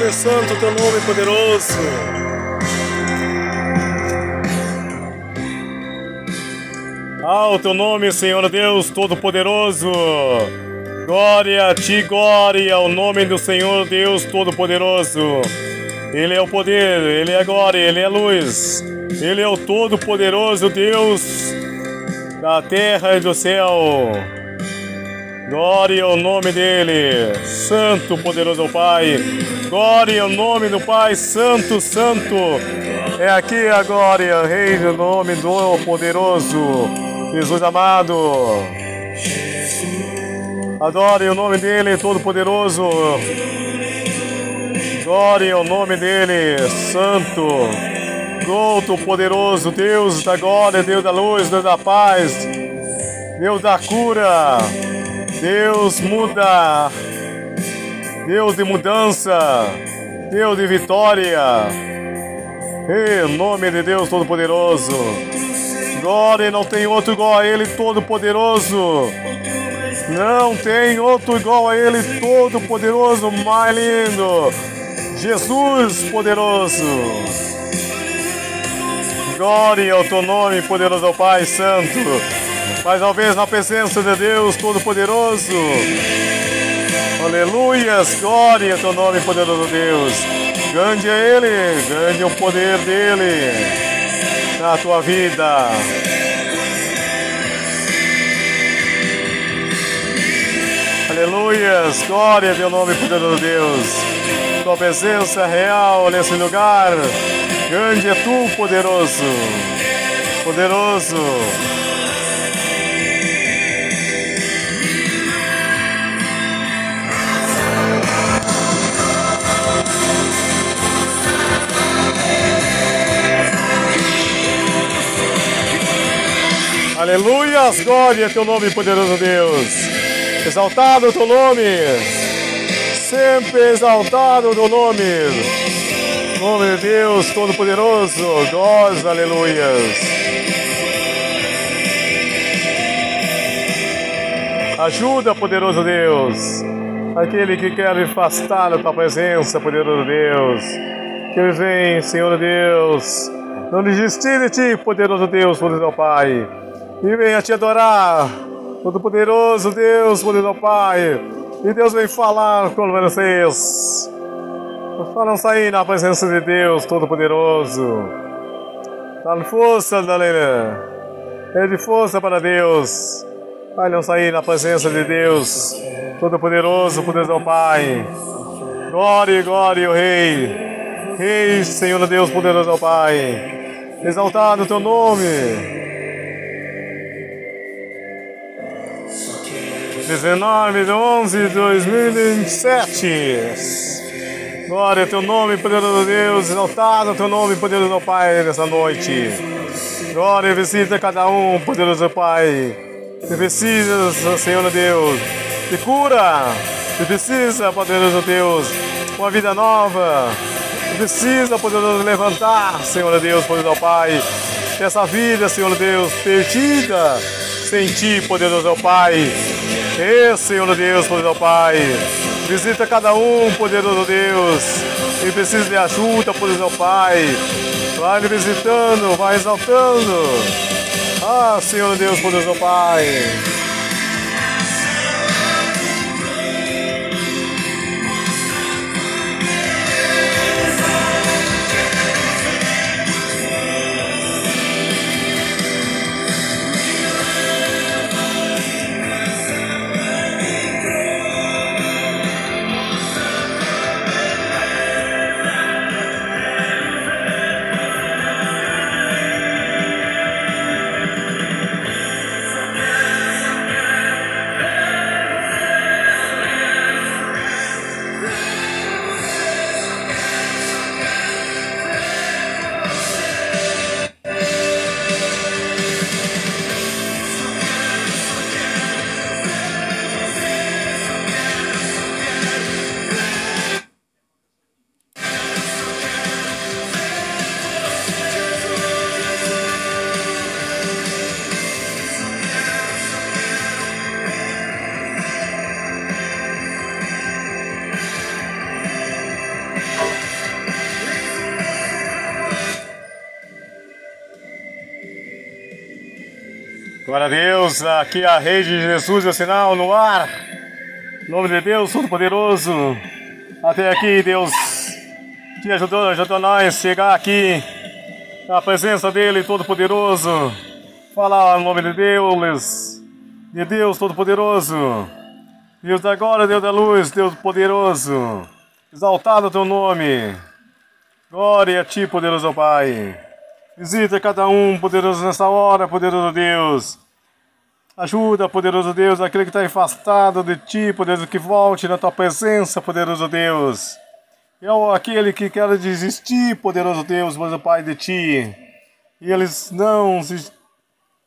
teu nome santo, teu nome poderoso. Ao teu nome, Senhor Deus Todo-Poderoso. Glória a ti, glória ao nome do Senhor Deus Todo-Poderoso. Ele é o poder, ele é a glória, ele é a luz. Ele é o Todo-Poderoso Deus da terra e do céu. Glória ao nome dele, Santo Poderoso Pai. Glória ao nome do Pai, Santo, Santo. É aqui a glória, Rei do nome do Poderoso, Jesus amado. Adore o nome dele, Todo-Poderoso. Glória ao nome dele, Santo. Todo poderoso, Deus da glória, Deus da luz, Deus da paz, Deus da cura, Deus muda, Deus de mudança, Deus de vitória, em nome de Deus Todo-Poderoso, glória, não tem outro igual a Ele, Todo-Poderoso, não tem outro igual a Ele, Todo-Poderoso, mais lindo, Jesus poderoso. Glória ao teu nome, poderoso Pai Santo. Mais uma vez na presença de Deus Todo-Poderoso. Aleluias, glória ao teu nome, poderoso Deus. Grande é Ele, grande é o poder dEle na tua vida. Aleluias, glória ao teu nome, poderoso Deus. Tua presença real nesse lugar. Grande é tu, poderoso. Poderoso. Aleluias, glória teu nome, poderoso Deus. Exaltado o teu nome. Sempre exaltado o teu nome. Nome de Deus Todo-Poderoso, glórias, aleluias. Ajuda, poderoso Deus, aquele que quer afastar da tua presença, poderoso Deus. Que vem, Senhor Deus, não desistir de ti, poderoso Deus, poderoso Pai. E venha te adorar, todo-poderoso Deus, poderoso Pai. E Deus vem falar com vocês. Não sair na presença de Deus Todo-Poderoso. Dá força, Dalena. É de força para Deus. Não sair na presença de Deus Todo-Poderoso, poderoso Pai. Glória, glória, o Rei. Rei, Senhor Deus, poderoso Pai. Exaltado o teu nome. 19 de 11 de 2027. Glória ao teu nome, poderoso Deus, exaltado o teu nome, poderoso Pai, nessa noite. Glória, visita cada um, poderoso Pai. Que precisa, Senhor Deus, de cura. Que precisa, poderoso Deus, uma vida nova. Que precisa, poderoso, levantar, Senhor Deus, poderoso Pai. Essa vida, Senhor Deus, perdida sem ti, poderoso Pai. E, Senhor Deus, poderoso Pai. Visita cada um, poderoso Deus. E precisa de ajuda, poderoso Pai. Vai visitando, vai exaltando. Ah, Senhor Deus, poderoso Pai. Glória a Deus, aqui a rede de Jesus é o sinal no ar. Em nome de Deus Todo-Poderoso. Até aqui, Deus te ajudou, ajudou nós chegar aqui na presença dele Todo-Poderoso. Falar em nome de Deus, de Deus Todo-Poderoso. Deus da glória, Deus da luz, Deus poderoso. Exaltado o teu nome. Glória a ti, poderoso Pai. Visita cada um, poderoso nessa hora, poderoso Deus. Ajuda, poderoso Deus, aquele que está afastado de ti, poderoso, que volte na tua presença, poderoso Deus. Eu, aquele que quer desistir, poderoso Deus, poderoso Pai, de ti. E eles não se...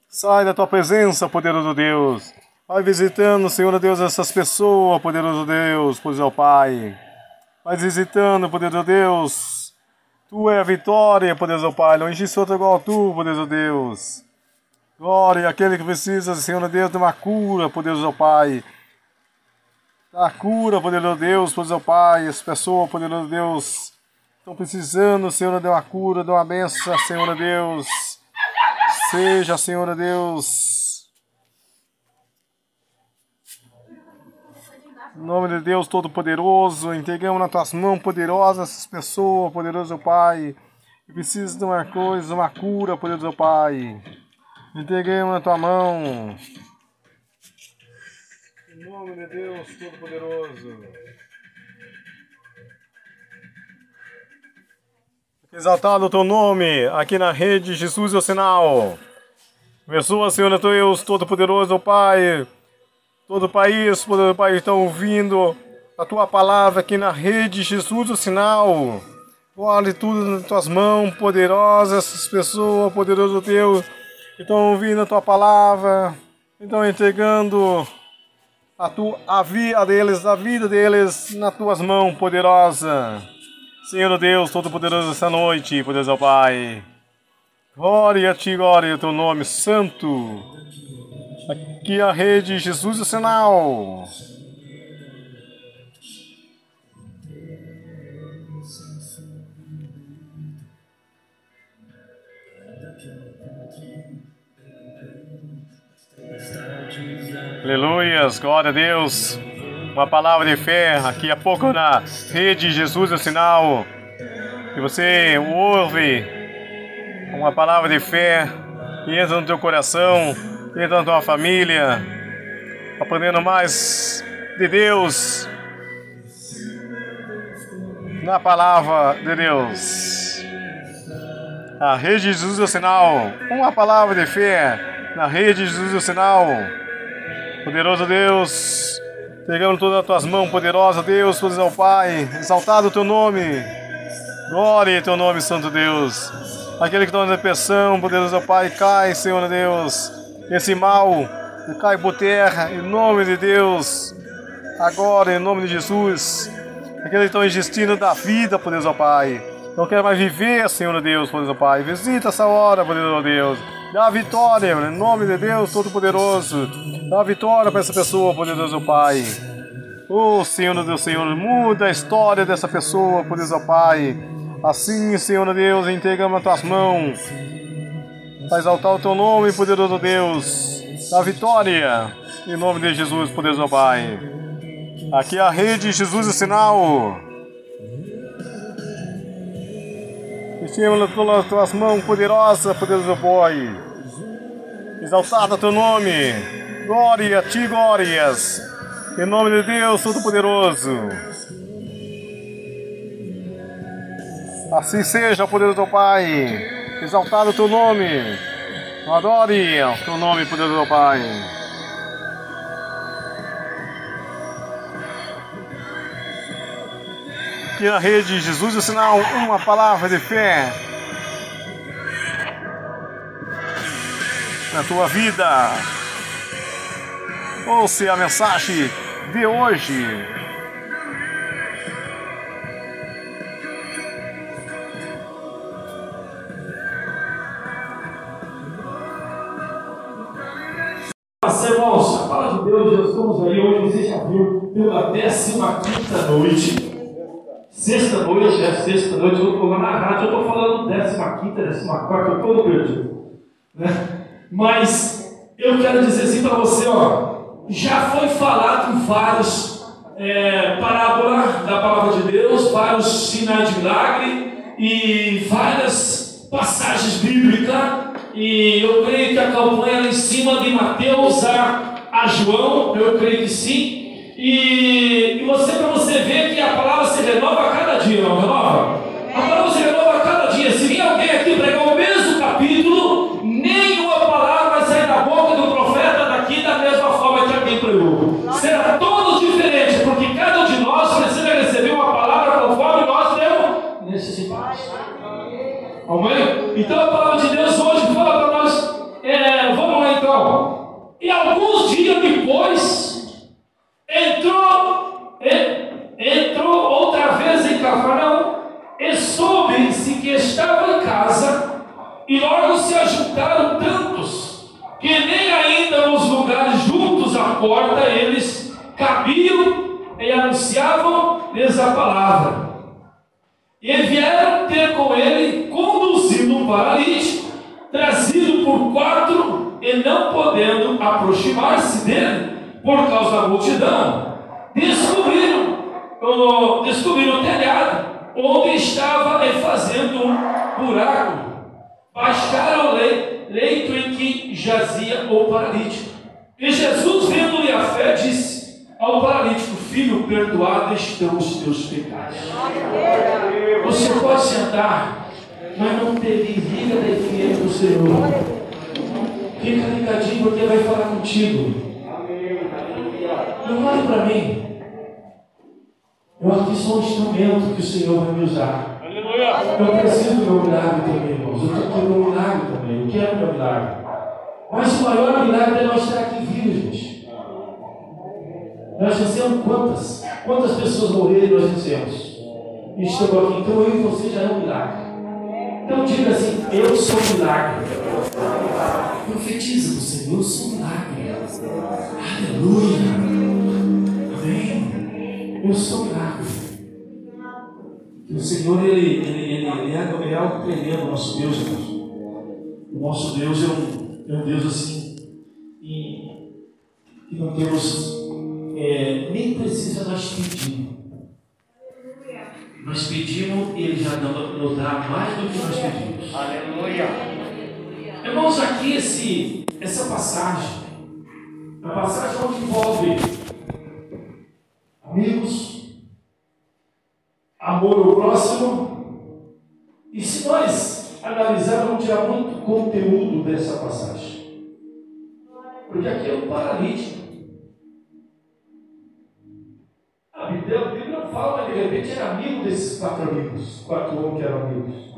Sai da tua presença, poderoso Deus. Vai visitando, Senhor Deus, essas pessoas, poderoso Deus, poderoso Pai. Vai visitando, poderoso Deus, Tu é a vitória, poderoso Pai. Não existe outro igual a Tu, poderoso Deus. Glória àquele que precisa, Senhor Deus, de uma cura, poderoso Pai. Da cura, poderoso Deus, poderoso Pai. As pessoas, poderoso Deus, estão precisando, Senhor, de uma cura, de uma benção, Senhor Deus. Seja, Senhor Deus, Em nome de Deus Todo-Poderoso, entregamos nas tuas mãos poderosas essas pessoas, poderoso Pai, que precisam de uma coisa, uma cura, poderoso Pai. Entregamos na tua mão. Em nome de Deus Todo-Poderoso. Exaltado o teu nome aqui na rede Jesus é o sinal. Abençoa, Senhor Deus Todo-Poderoso, Pai Todo o país, todo o país estão ouvindo a tua palavra aqui na rede Jesus o sinal. Guarde tudo nas tuas mãos poderosas, essas pessoas, poderoso Deus, estão ouvindo a tua palavra, estão entregando a, tua, a vida deles, a vida deles nas tuas mãos poderosa. Senhor Deus Todo-Poderoso, essa noite, poderoso Pai. Glória a ti, glória ao teu nome santo. Aqui a rede Jesus o sinal. Aleluias, glória a Deus. Uma palavra de fé aqui a pouco na rede Jesus o sinal. Que você ouve uma palavra de fé que entra no teu coração dentro da tua família, aprendendo mais de Deus, na palavra de Deus. A rede de Jesus é o sinal, uma palavra de fé na rede de Jesus é o sinal. Poderoso Deus, pegando todas as tuas mãos, poderosa Deus, poderoso Pai, exaltado o teu nome, glória ao teu nome, Santo Deus. Aquele que está na depressão, poderoso Pai, cai, Senhor Deus esse mal cai por terra, em nome de Deus, agora, em nome de Jesus. Aqueles que estão existindo da vida, poderoso Pai. Não quer mais viver, Senhor Deus, poderoso Pai. Visita essa hora, poderoso Deus. Dá a vitória, em nome de Deus Todo-Poderoso. Dá vitória para essa pessoa, poderoso Pai. Oh, Senhor Deus, Senhor, muda a história dessa pessoa, poderoso Pai. Assim, Senhor Deus, entregamos nas tuas mãos para exaltar o teu nome, poderoso Deus, da vitória, em nome de Jesus, poderoso Pai. Aqui é a rede Jesus e sinal. Estima pelas tuas mãos poderosas, poderoso Pai. Exaltado o teu nome. Glória a ti, glórias. Em nome de Deus Todo-Poderoso. Assim seja, poderoso Pai exaltado o teu nome. Adore o teu nome, poderoso Pai. Que a rede Jesus o sinal, uma palavra de fé na tua vida. Ouça a mensagem de hoje. Pela 15 noite. Sexta noite, é sexta noite, eu estou na rádio, eu estou falando 15, 14, eu estou perdido. Né? Mas eu quero dizer assim para você, ó, já foi falado em vários é, parábolas da palavra de Deus, vários sinais de milagre e várias passagens bíblicas. E eu creio que a campanha em cima de Mateus a, a João, eu creio que sim. E, e você, para você ver que a palavra se renova a cada dia, não renova? A palavra se renova a cada dia. Se vir alguém aqui pregar o mesmo capítulo, nenhuma palavra vai sair da boca do profeta daqui da mesma forma que alguém pregou. Será todo diferente, porque cada um de nós precisa receber uma palavra conforme nós temos necessidade. Amém? Então a palavra de Deus hoje fala para nós. É, vamos lá então. E alguns dias depois entrou, entrou outra vez em Cafarnaum e soube-se que estava em casa, e logo se ajuntaram tantos, que nem ainda nos lugares juntos à porta eles cabiam e anunciavam-lhes a palavra. E vieram ter com ele, conduzindo um paralítico, trazido por quatro, e não podendo aproximar-se dele, por causa da multidão, descobriram, descobriram o telhado, onde estava fazendo um buraco. Baixaram o leito em que jazia o paralítico. E Jesus, vendo-lhe a fé, disse ao paralítico: Filho, perdoado estão os teus pecados. Você pode sentar, mas não teve liga da influência do Senhor. Fica ligadinho, porque vai falar contigo. Não olhe para mim. Eu aqui sou um instrumento que o Senhor vai me usar. Eu preciso do meu milagre também, irmãos. Eu estou aqui meu milagre também. Eu quero meu milagre. Mas o maior milagre é nós estar aqui vivos, gente. Nós dizemos quantas, quantas pessoas morreram nós dizemos. E estamos aqui. Então eu e você já é um milagre. Então diga assim, eu sou um milagre. Profetiza você, eu sou um milagre. Aleluia. Amém. Eu sou um milagre. O Senhor, Ele, ele, ele, ele, é, é algo tremendo, nosso Deus. O nosso Deus é um, é um Deus assim, e, que não temos, é, nem precisa nós pedir. Nós pedimos, Ele já nos dá mais do que nós pedimos. Aleluia. Irmãos, aqui esse, essa passagem, a passagem onde envolve amigos, amor ao próximo, e se nós analisarmos, vamos tirar muito conteúdo dessa passagem. Porque aqui é um paralítico. A Bíblia não fala, mas de repente era amigo desses quatro amigos, quatro homens que eram amigos.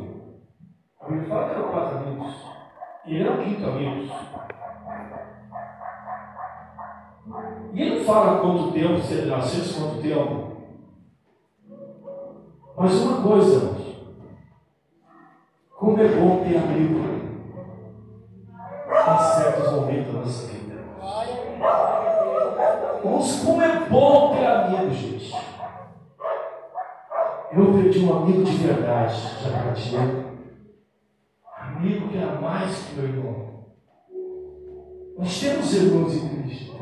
A Bíblia fala que eram quatro amigos. E ele era o quinto amigo. E ele não fala quanto tempo, se ele nasceu, quanto tempo. Mas uma coisa, como é bom ter amigo em certos momentos da nossa vida. Mas como é bom ter amigo, gente. Eu perdi um amigo de verdade, partiu. Amigo que era mais que meu irmão. Nós temos irmãos em Cristo.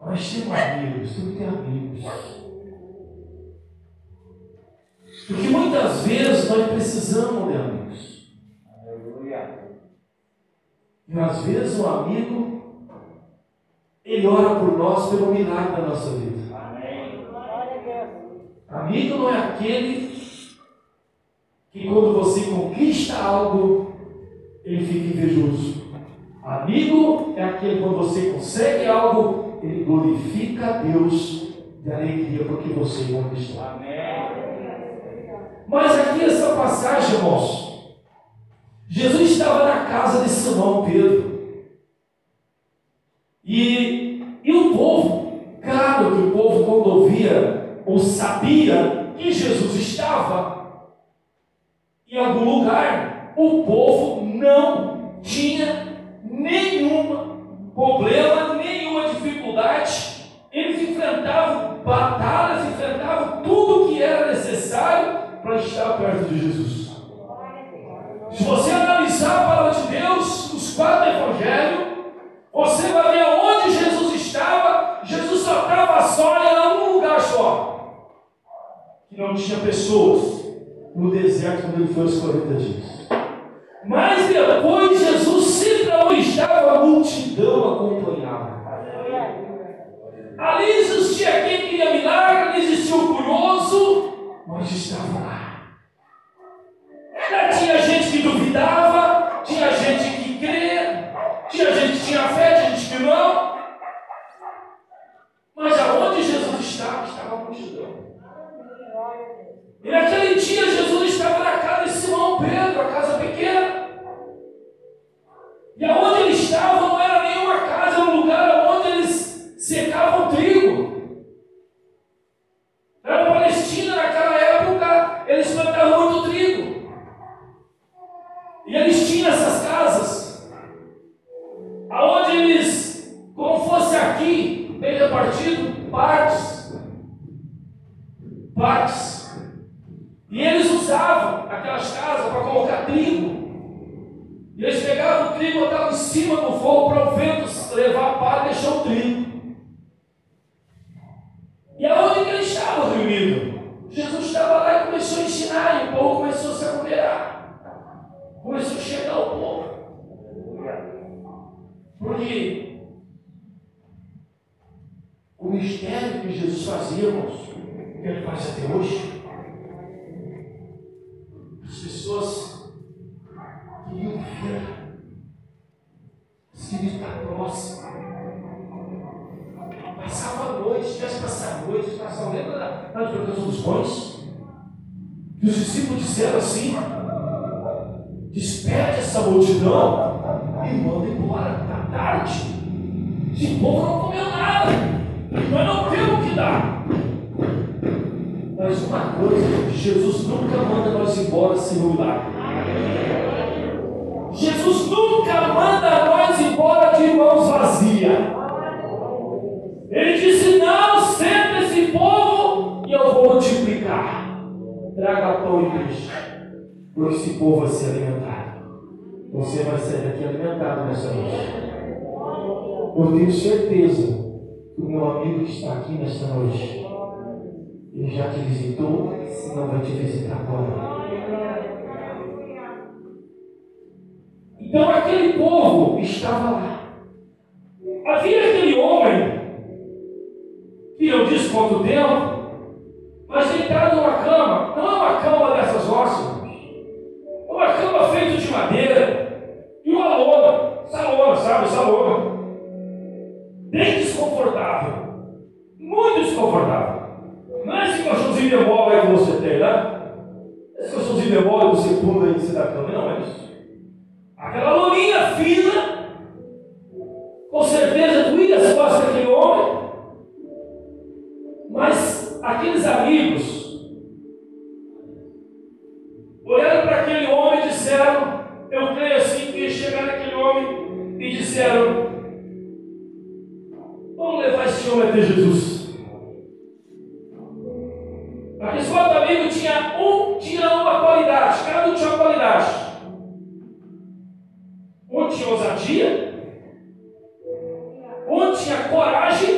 Nós temos amigos, que ter amigos. Porque muitas vezes nós precisamos de amigos. E às vezes um amigo, ele ora por nós pelo milagre da nossa vida. Amigo não é aquele que quando você conquista algo, ele fica invejoso. Amigo é aquele que quando você consegue algo, ele glorifica a Deus de alegria porque você conquistou. Mas aqui essa passagem, irmãos, Jesus estava na casa de Simão Pedro. E, e o povo, claro que o povo, quando ouvia ou sabia fazia, irmãos, ele faz até hoje, as pessoas queriam ver, queriam estar próximo. Passava a noite, tivesse passado a noite, passava lembra da, da advocação dos pães? E os discípulos disseram assim: desperte essa multidão e manda embora, está tarde. Esse povo não comeu nada, nós não temos que dar. Mas uma coisa, Jesus nunca manda nós embora sem um milagre. Jesus nunca manda nós embora de mãos vazias. Ele disse: Não, senta esse povo e eu vou multiplicar. Traga pão e peixe, para esse povo vai se alimentar. Você vai sair daqui alimentado nessa noite. Eu tenho certeza o meu amigo que está aqui nesta noite ele já te visitou, não vai te visitar agora. Então aquele povo estava lá. Havia aquele homem, que eu disse quanto tempo, mas deitado numa cama, não é uma cama dessas nossas, é uma cama feita de madeira e uma lona, essa lona, sabe, essa lona, bem desconfortável, muito desconfortável. Não é esse colchãozinho de bola aí que você tem, né? Esse colchãozinho de bola que você pula em cima da cama, não é isso. Aquela loninha fina, com certeza doía as costas daquele homem, mas aqueles amigos coragem,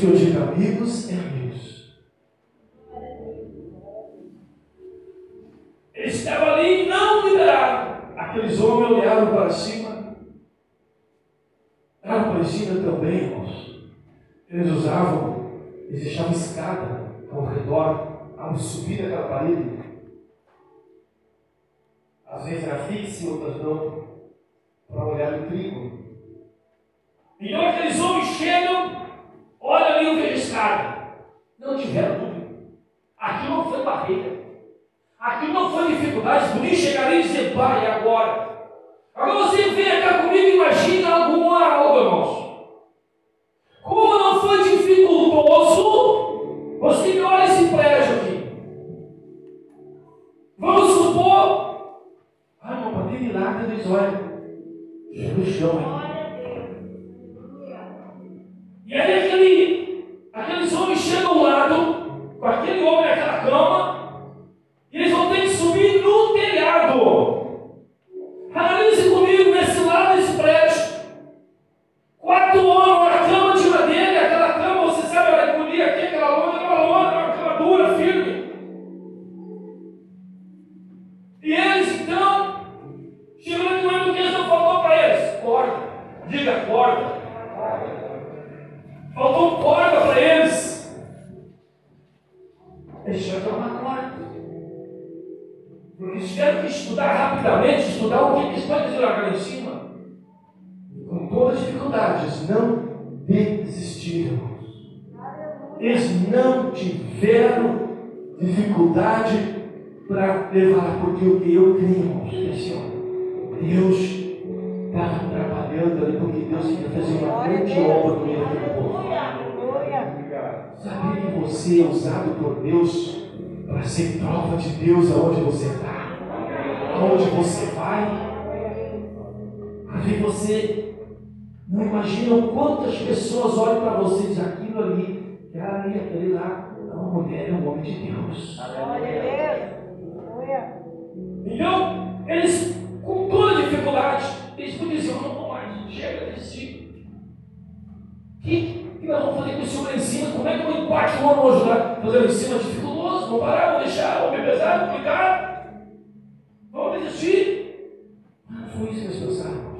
que eu digo amigos é amigos. Ele estava ali e não liberaram. Aqueles homens olharam para cima. Era parecida também, irmãos. Eles usavam, eles deixavam escada ao redor, ao subir aquela parede. Às vezes era fixa, outras não, para olhar o trigo. Então aqueles homens chegam, olham ali o que escada. Não tiveram dúvida. Aquilo não foi barreira. Aquilo não foi dificuldade. Por isso chegaria e dizer, pai, agora. Agora você vem cá comigo e imagina alguma algo, irmãos. Como não foi dificultoso, você olha esse prédio aqui. Vamos supor. Ai, irmão, para ter milagre, eles olham. Chão, hein? Você é usado por Deus para ser prova de Deus aonde você está, aonde você vai? Ver você não imagina quantas pessoas olham para você e dizem aquilo ali, aquela ali, aquele lá, é uma mulher, é um homem de Deus. Então, eles, com toda dificuldade, eles podiam não vou mais, chega, desisti. O que, que com esse homem lá em cima? Como é que eu vou quatro homens vou ajudar? Fazer lá em cima dificultoso, vou parar, vou deixar, vou me pesar, vou ficar. Vamos desistir. Não foi isso que eles pensaram.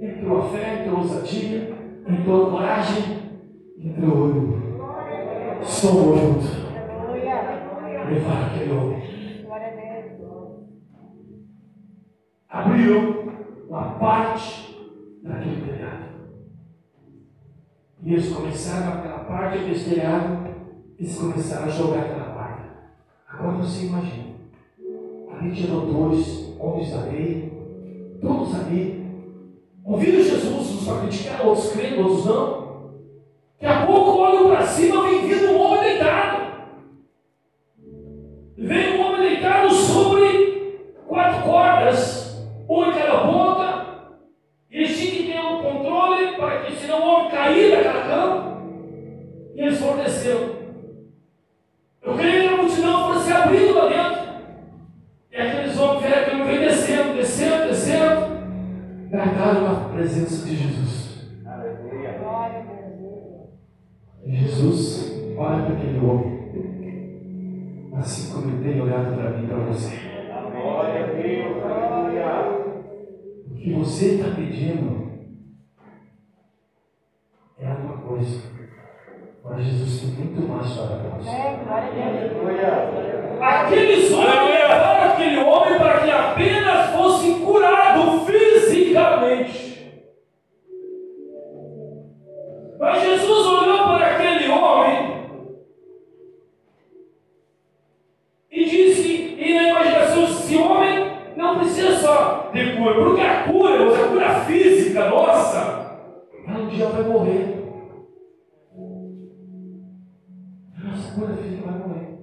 Entrou a fé, entrou a ousadia, entrou a coragem, entrou o olho. Somos juntos. Levar aquele homem. abriu uma parte daquele telhado. E eles começaram aquela parte daquele telhado, eles começaram a jogar aquela parte. Agora você imagina, ali tinham dois homens da lei, todos ali, ouviram Jesus, uns para criticar, outros crendo, outros não. Daqui a pouco olham para cima, vem vindo um não precisa só de cura, porque a cura, a cura física nossa, ela um dia vai morrer. A nossa cura física vai morrer.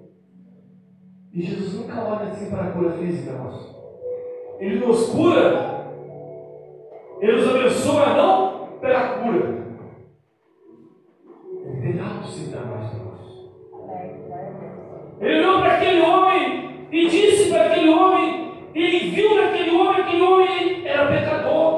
E Jesus nunca olha assim para a cura física nossa. Ele nos cura, Ele nos abençoa não pela cura. Ele tem algo sim para mais de nós. Ele olhou para aquele homem e disse para aquele homem: Yuri era pecador.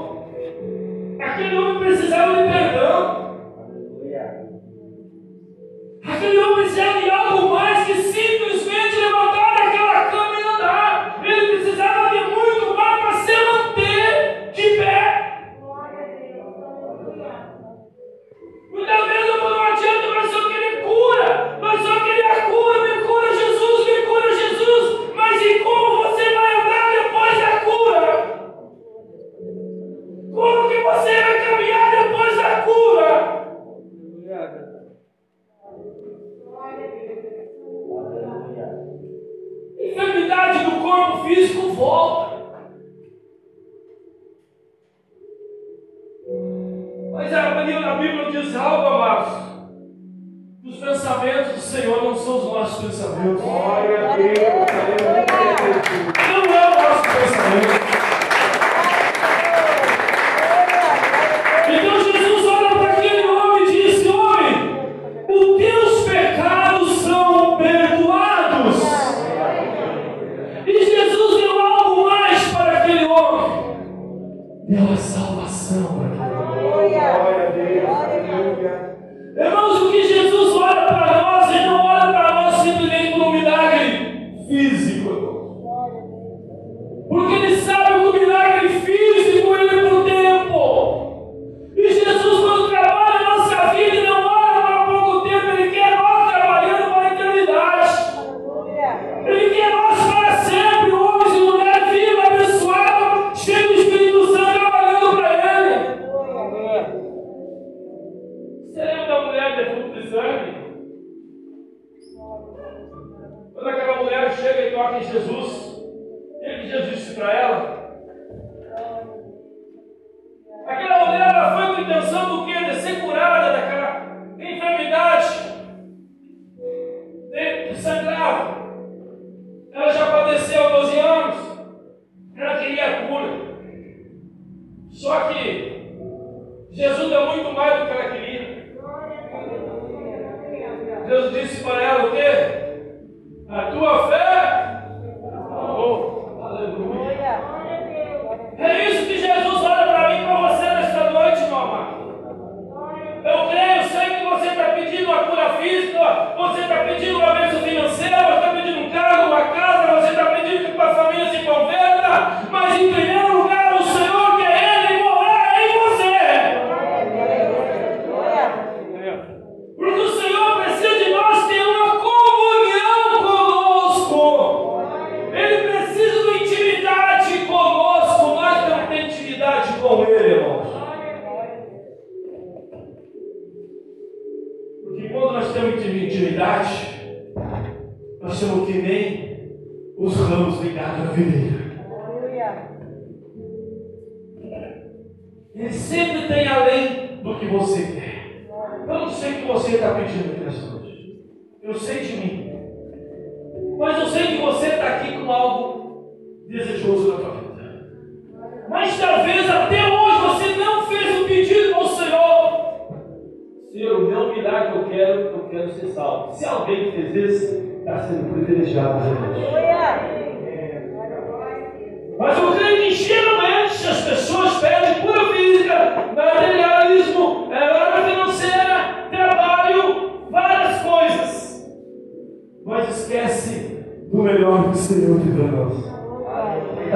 melhor que o Senhor te dá.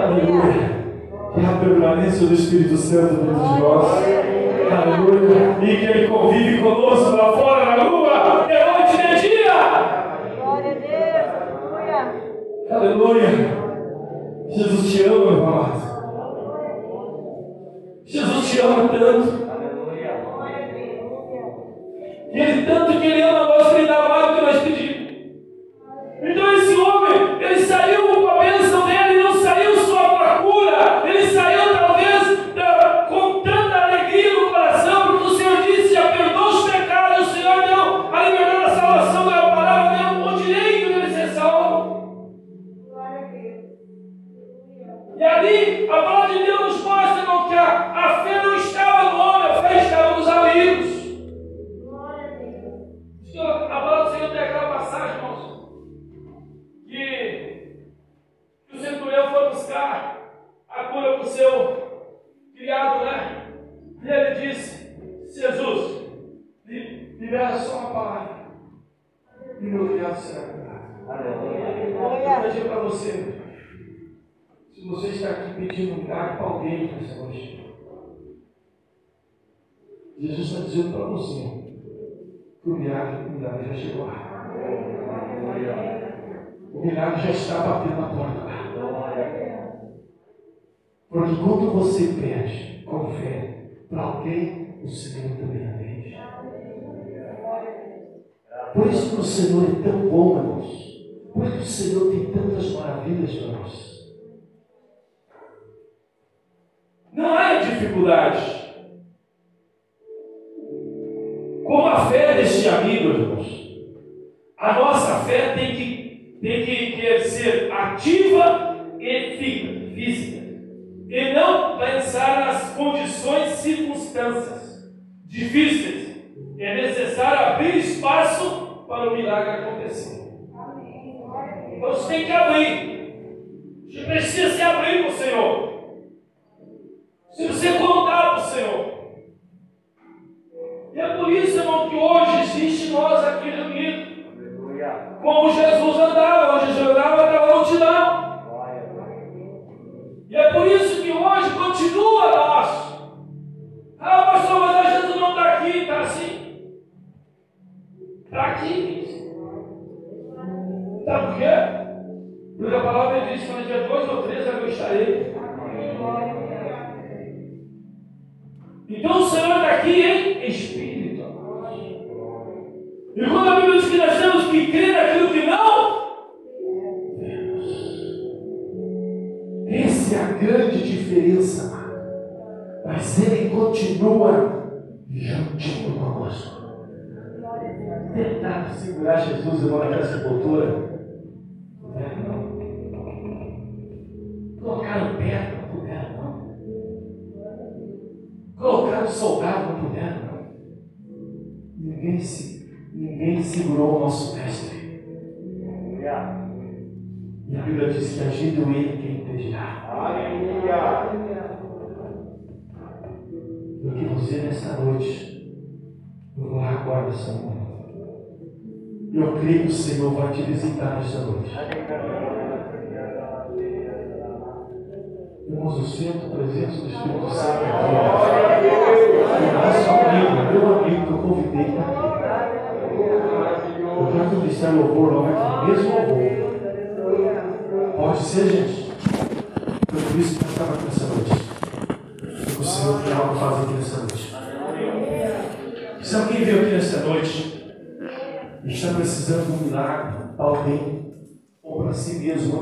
Aleluia. Que a permanência do Espírito Santo dentro de nós. Aleluia. E que Ele convive conosco lá fora na rua, de noite e de dia. Glória a Deus. Aleluia. Jesus te ama, meu amado. Jesus te ama tanto. Aleluia. ele tanto que ele ama nós um milagre para alguém nessa noite, Jesus está dizendo para você que o milagre, o milagre já chegou lá. O milagre já está batendo na porta lá. Porque quando você pede com fé para alguém, o Senhor também atende. Por isso que o Senhor é tão bom, irmãos. Por isso que o Senhor tem tantas maravilhas para nós. Não há dificuldade. Como a fé deste amigo, irmãos. A nossa fé tem que, tem que, que ser ativa e física. E não pensar nas condições, circunstâncias difíceis. É necessário abrir espaço para o milagre acontecer. Você tem que abrir. Você precisa se abrir para o Senhor. Se você contar para o Senhor. E é por isso, irmão, que hoje existe nós aqui reunidos. Como Jesus andava, hoje Jesus andava da multidão. E é por isso que hoje continua nós. Ah, pastor, mas Jesus não está aqui, está assim. Está aqui. Sabe por quê? Porque a palavra diz: quando tiver dois ou três, eu estarei. Então o Senhor está aqui em espírito. E quando a Bíblia diz que nós temos que crer naquilo que não vemos. Essa é a grande diferença. Mas Ele continua juntinho conosco. Tentar segurar Jesus igual naquela sepultura. Senhor vai te visitar nesta noite. Irmãos, eu sinto a presença do Espírito Santo aqui. O nosso amigo, meu amigo que eu convidei está aqui. Eu quero Ministério Louvor logo aqui, mesmo louvor. Pode ser, gente? Foi por isso que nós estamos aqui nessa noite. O Senhor tem algo a fazer aqui nessa noite. Se alguém veio aqui nessa noite está precisando de um milagre, alguém, ou para si mesmo,